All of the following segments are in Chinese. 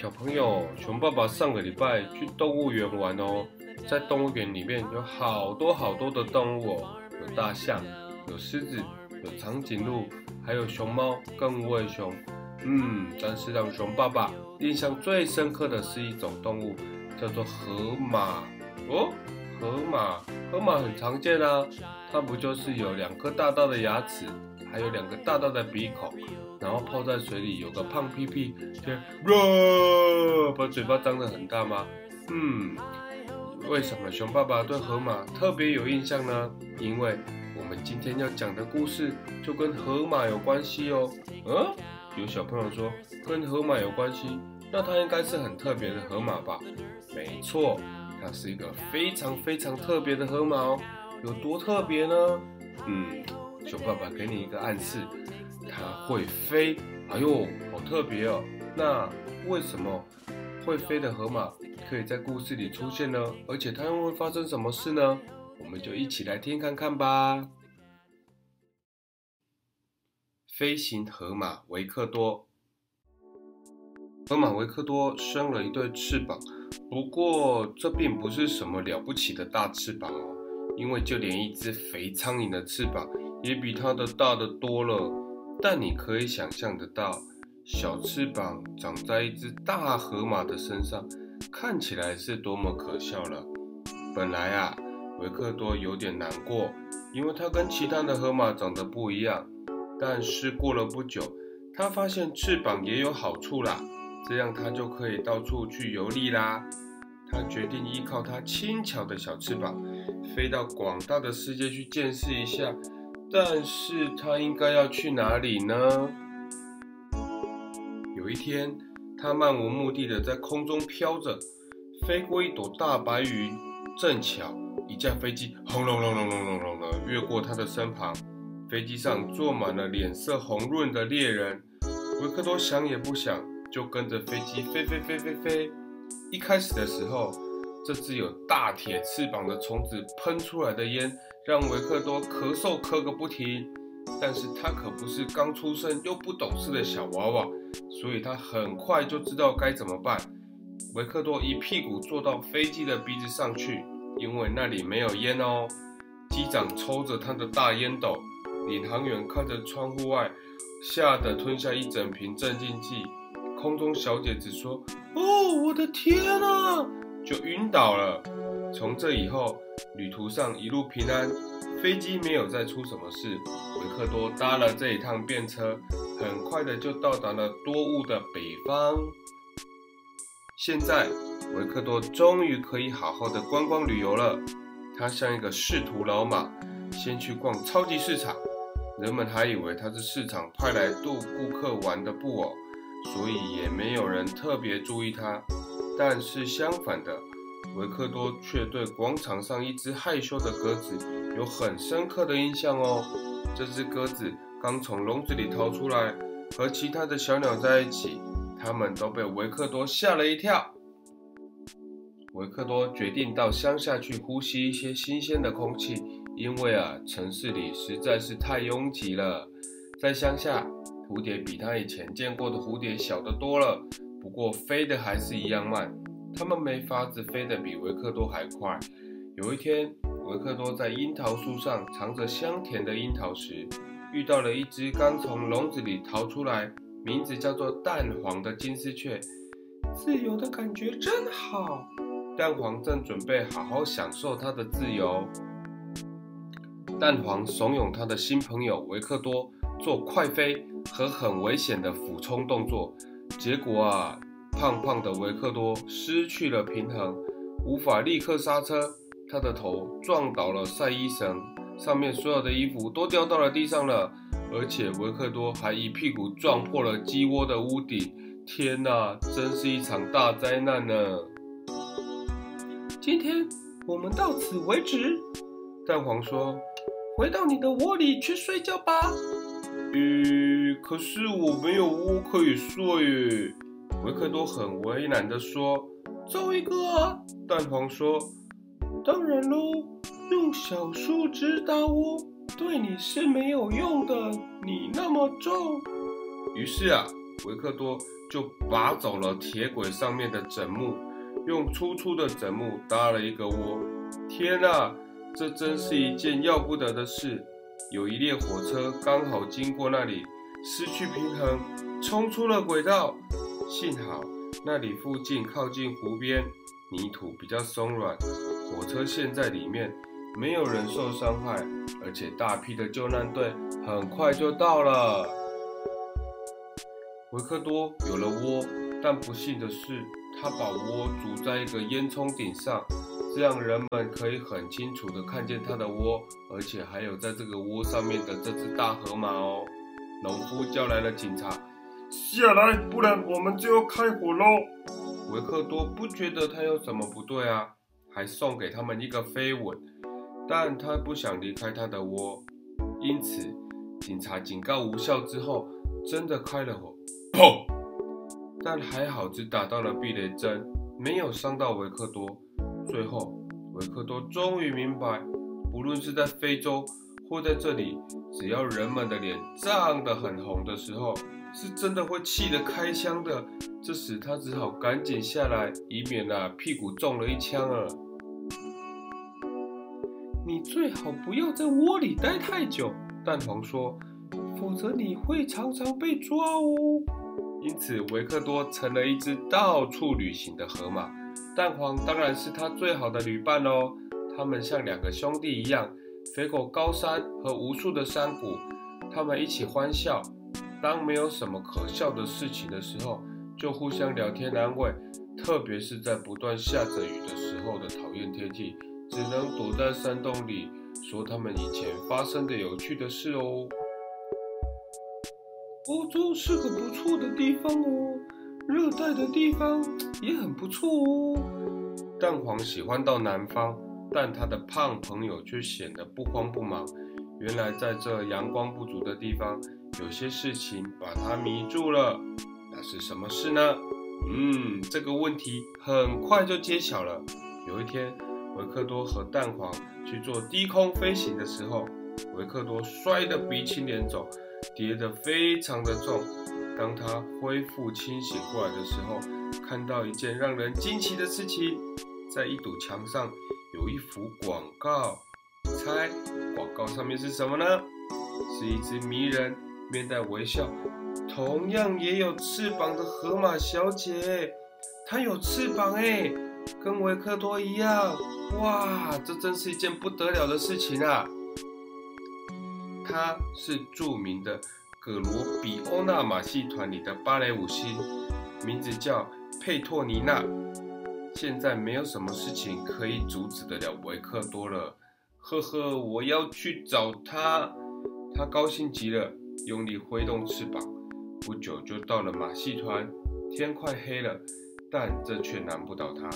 小朋友，熊爸爸上个礼拜去动物园玩哦，在动物园里面有好多好多的动物哦，有大象，有狮子，有长颈鹿，还有熊猫跟无尾熊。嗯，但是让熊爸爸印象最深刻的是一种动物，叫做河马哦。河马，河马很常见啊，它不就是有两颗大大的牙齿，还有两个大大的鼻孔，然后泡在水里有个胖屁屁，就哇，把嘴巴张得很大吗？嗯，为什么熊爸爸对河马特别有印象呢？因为我们今天要讲的故事就跟河马有关系哦。嗯，有小朋友说跟河马有关系，那它应该是很特别的河马吧？没错。它是一个非常非常特别的河马哦，有多特别呢？嗯，熊爸爸给你一个暗示，它会飞。哎呦，好特别哦！那为什么会飞的河马可以在故事里出现呢？而且它又会发生什么事呢？我们就一起来听看看吧。飞行河马维克多，河马维克多生了一对翅膀。不过，这并不是什么了不起的大翅膀哦，因为就连一只肥苍蝇的翅膀也比它的大得多了。但你可以想象得到，小翅膀长在一只大河马的身上，看起来是多么可笑了。本来啊，维克多有点难过，因为他跟其他的河马长得不一样。但是过了不久，他发现翅膀也有好处啦。这样他就可以到处去游历啦。他决定依靠他轻巧的小翅膀，飞到广大的世界去见识一下。但是他应该要去哪里呢？有一天，他漫无目的的在空中飘着，飞过一朵大白云。正巧一架飞机轰隆隆隆隆隆隆的越过他的身旁，飞机上坐满了脸色红润的猎人。维克多想也不想。就跟着飞机飞飞飞飞飞。一开始的时候，这只有大铁翅膀的虫子喷出来的烟，让维克多咳嗽咳个不停。但是他可不是刚出生又不懂事的小娃娃，所以他很快就知道该怎么办。维克多一屁股坐到飞机的鼻子上去，因为那里没有烟哦。机长抽着他的大烟斗，领航员看着窗户外，吓得吞下一整瓶镇静剂。空中小姐只说：“哦，我的天啊！”就晕倒了。从这以后，旅途上一路平安，飞机没有再出什么事。维克多搭了这一趟便车，很快的就到达了多雾的北方。现在，维克多终于可以好好的观光旅游了。他像一个仕途老马，先去逛超级市场。人们还以为他是市场派来逗顾客玩的布偶。所以也没有人特别注意他，但是相反的，维克多却对广场上一只害羞的鸽子有很深刻的印象哦。这只鸽子刚从笼子里逃出来，和其他的小鸟在一起，它们都被维克多吓了一跳。维克多决定到乡下去呼吸一些新鲜的空气，因为啊，城市里实在是太拥挤了，在乡下。蝴蝶比他以前见过的蝴蝶小得多了，不过飞得还是一样慢。它们没法子飞得比维克多还快。有一天，维克多在樱桃树上藏着香甜的樱桃时，遇到了一只刚从笼子里逃出来、名字叫做蛋黄的金丝雀。自由的感觉真好。蛋黄正准备好好享受它的自由，蛋黄怂恿他的新朋友维克多做快飞。和很危险的俯冲动作，结果啊，胖胖的维克多失去了平衡，无法立刻刹车，他的头撞倒了晒衣绳，上面所有的衣服都掉到了地上了，而且维克多还一屁股撞破了鸡窝的屋顶。天哪，真是一场大灾难呢！今天我们到此为止，蛋黄说：“回到你的窝里去睡觉吧。”呃，可是我没有窝可以睡耶。维克多很为难的说：“造一个啊！”蛋黄说：“当然喽，用小树枝搭窝对你是没有用的，你那么重。”于是啊，维克多就拔走了铁轨上面的枕木，用粗粗的枕木搭了一个窝。天哪，这真是一件要不得的事！有一列火车刚好经过那里，失去平衡，冲出了轨道。幸好那里附近靠近湖边，泥土比较松软，火车陷在里面，没有人受伤害，而且大批的救难队很快就到了。维克多有了窝，但不幸的是，他把窝筑在一个烟囱顶上，这样人们可以很清楚的看见他的窝，而且还有在这个窝上面的这只大河马哦。农夫叫来了警察，下来，不然我们就要开火喽。维克多不觉得他有什么不对啊，还送给他们一个飞吻，但他不想离开他的窝，因此警察警告无效之后，真的开了火。砰！但还好，只打到了避雷针，没有伤到维克多。最后，维克多终于明白，不论是在非洲或在这里，只要人们的脸涨得很红的时候，是真的会气得开枪的。这时他只好赶紧下来，以免啊屁股中了一枪啊。你最好不要在窝里待太久，蛋黄说，否则你会常常被抓哦。因此，维克多成了一只到处旅行的河马。蛋黄当然是他最好的旅伴喽。他们像两个兄弟一样，飞过高山和无数的山谷。他们一起欢笑。当没有什么可笑的事情的时候，就互相聊天安慰。特别是在不断下着雨的时候的讨厌天气，只能躲在山洞里说他们以前发生的有趣的事哦。欧洲是个不错的地方哦，热带的地方也很不错哦。蛋黄喜欢到南方，但他的胖朋友却显得不慌不忙。原来在这阳光不足的地方，有些事情把他迷住了。那是什么事呢？嗯，这个问题很快就揭晓了。有一天，维克多和蛋黄去做低空飞行的时候，维克多摔得鼻青脸肿。跌得非常的重。当他恢复清醒过来的时候，看到一件让人惊奇的事情：在一堵墙上有一幅广告。猜广告上面是什么呢？是一只迷人、面带微笑、同样也有翅膀的河马小姐。它有翅膀哎，跟维克多一样。哇，这真是一件不得了的事情啊！她是著名的格罗比欧纳马戏团里的芭蕾舞星，名字叫佩托尼娜。现在没有什么事情可以阻止得了维克多了。呵呵，我要去找他。他高兴极了，用力挥动翅膀。不久就到了马戏团。天快黑了，但这却难不倒他。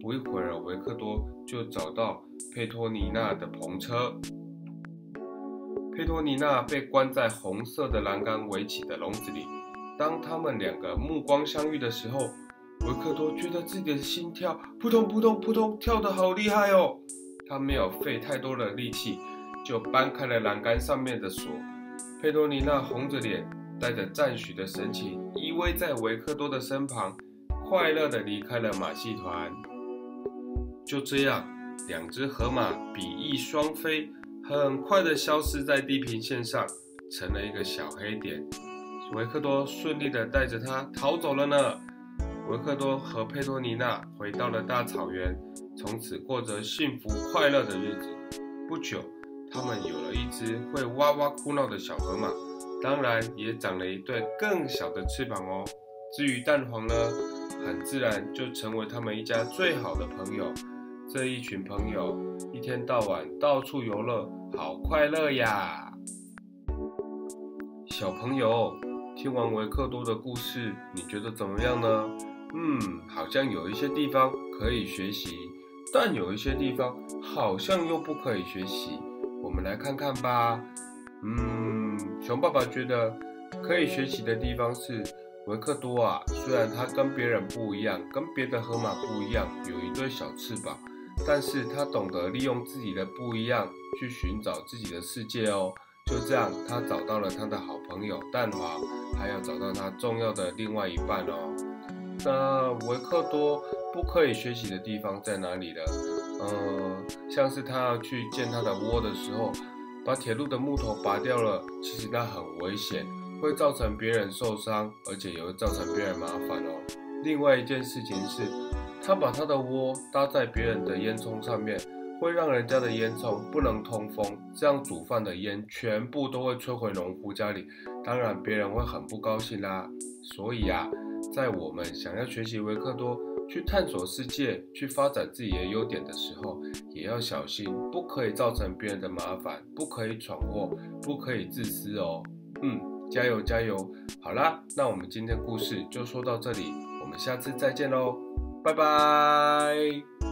不一会儿，维克多就找到佩托尼娜的篷车。佩托尼娜被关在红色的栏杆围起的笼子里。当他们两个目光相遇的时候，维克多觉得自己的心跳扑通扑通扑通跳得好厉害哦。他没有费太多的力气，就搬开了栏杆上面的锁。佩托尼娜红着脸，带着赞许的神情，依偎在维克多的身旁，快乐地离开了马戏团。就这样，两只河马比翼双飞。很快的消失在地平线上，成了一个小黑点。维克多顺利的带着他逃走了呢。维克多和佩托尼娜回到了大草原，从此过着幸福快乐的日子。不久，他们有了一只会哇哇哭闹的小河马，当然也长了一对更小的翅膀哦。至于蛋黄呢，很自然就成为他们一家最好的朋友。这一群朋友一天到晚到处游乐，好快乐呀！小朋友，听完维克多的故事，你觉得怎么样呢？嗯，好像有一些地方可以学习，但有一些地方好像又不可以学习。我们来看看吧。嗯，熊爸爸觉得可以学习的地方是维克多啊，虽然他跟别人不一样，跟别的河马不一样，有一对小翅膀。但是他懂得利用自己的不一样去寻找自己的世界哦，就这样，他找到了他的好朋友蛋黄，还要找到他重要的另外一半哦。那维克多不可以学习的地方在哪里呢？呃，像是他要去建他的窝的时候，把铁路的木头拔掉了，其实那很危险，会造成别人受伤，而且也会造成别人麻烦哦。另外一件事情是，他把他的窝搭在别人的烟囱上面，会让人家的烟囱不能通风，这样煮饭的烟全部都会吹回农夫家里，当然别人会很不高兴啦。所以啊，在我们想要学习维克多去探索世界、去发展自己的优点的时候，也要小心，不可以造成别人的麻烦，不可以闯祸，不可以自私哦。嗯，加油加油！好啦，那我们今天故事就说到这里。我们下次再见喽，拜拜。